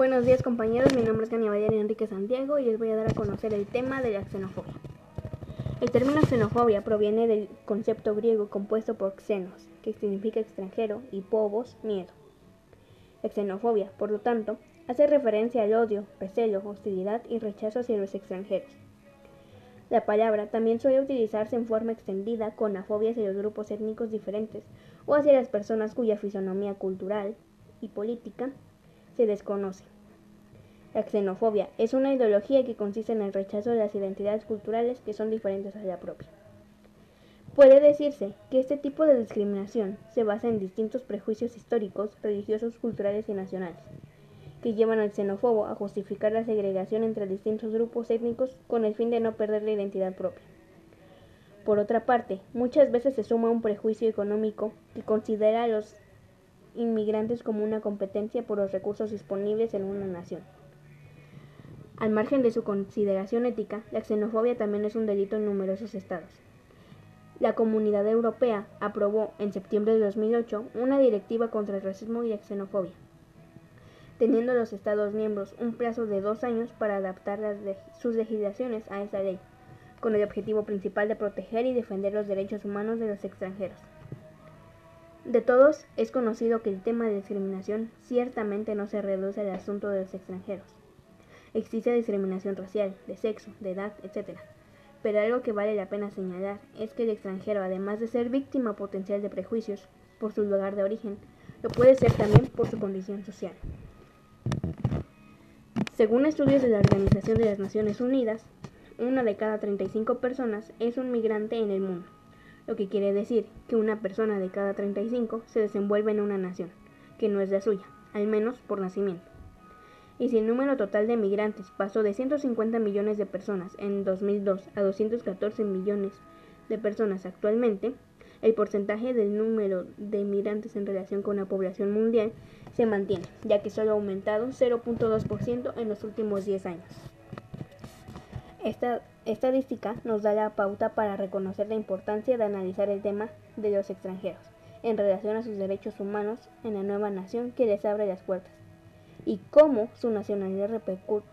Buenos días compañeros, mi nombre es Gania Enrique Santiago y les voy a dar a conocer el tema de la xenofobia. El término xenofobia proviene del concepto griego compuesto por xenos, que significa extranjero, y povos, miedo. La xenofobia, por lo tanto, hace referencia al odio, recelo, hostilidad y rechazo hacia los extranjeros. La palabra también suele utilizarse en forma extendida con la fobia hacia los grupos étnicos diferentes o hacia las personas cuya fisonomía cultural y política se desconoce. La xenofobia es una ideología que consiste en el rechazo de las identidades culturales que son diferentes a la propia. Puede decirse que este tipo de discriminación se basa en distintos prejuicios históricos, religiosos, culturales y nacionales, que llevan al xenófobo a justificar la segregación entre distintos grupos étnicos con el fin de no perder la identidad propia. Por otra parte, muchas veces se suma un prejuicio económico que considera a los inmigrantes como una competencia por los recursos disponibles en una nación. Al margen de su consideración ética, la xenofobia también es un delito en numerosos estados. La Comunidad Europea aprobó en septiembre de 2008 una directiva contra el racismo y la xenofobia, teniendo los Estados miembros un plazo de dos años para adaptar sus legislaciones a esa ley, con el objetivo principal de proteger y defender los derechos humanos de los extranjeros. De todos es conocido que el tema de discriminación ciertamente no se reduce al asunto de los extranjeros. Existe discriminación racial, de sexo, de edad, etc. Pero algo que vale la pena señalar es que el extranjero, además de ser víctima potencial de prejuicios por su lugar de origen, lo puede ser también por su condición social. Según estudios de la Organización de las Naciones Unidas, una de cada 35 personas es un migrante en el mundo lo que quiere decir que una persona de cada 35 se desenvuelve en una nación, que no es la suya, al menos por nacimiento. Y si el número total de migrantes pasó de 150 millones de personas en 2002 a 214 millones de personas actualmente, el porcentaje del número de migrantes en relación con la población mundial se mantiene, ya que solo ha aumentado 0.2% en los últimos 10 años. Esta estadística nos da la pauta para reconocer la importancia de analizar el tema de los extranjeros en relación a sus derechos humanos en la nueva nación que les abre las puertas y cómo su nacionalidad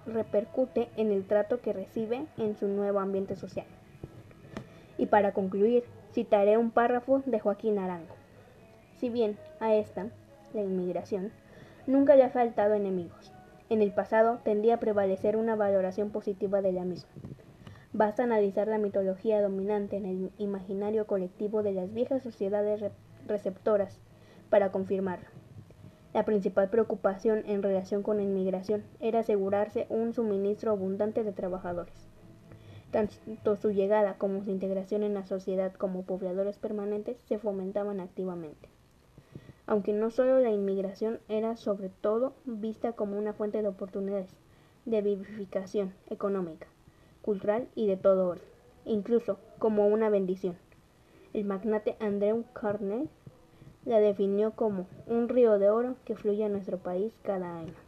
repercute en el trato que recibe en su nuevo ambiente social. Y para concluir, citaré un párrafo de Joaquín Arango. Si bien a esta, la inmigración, nunca le ha faltado enemigos, en el pasado tendía a prevalecer una valoración positiva de la misma. Basta analizar la mitología dominante en el imaginario colectivo de las viejas sociedades receptoras para confirmarlo. La principal preocupación en relación con la inmigración era asegurarse un suministro abundante de trabajadores. Tanto su llegada como su integración en la sociedad como pobladores permanentes se fomentaban activamente aunque no solo la inmigración era sobre todo vista como una fuente de oportunidades, de vivificación económica, cultural y de todo orden, incluso como una bendición. El magnate Andrew Carnegie la definió como un río de oro que fluye a nuestro país cada año.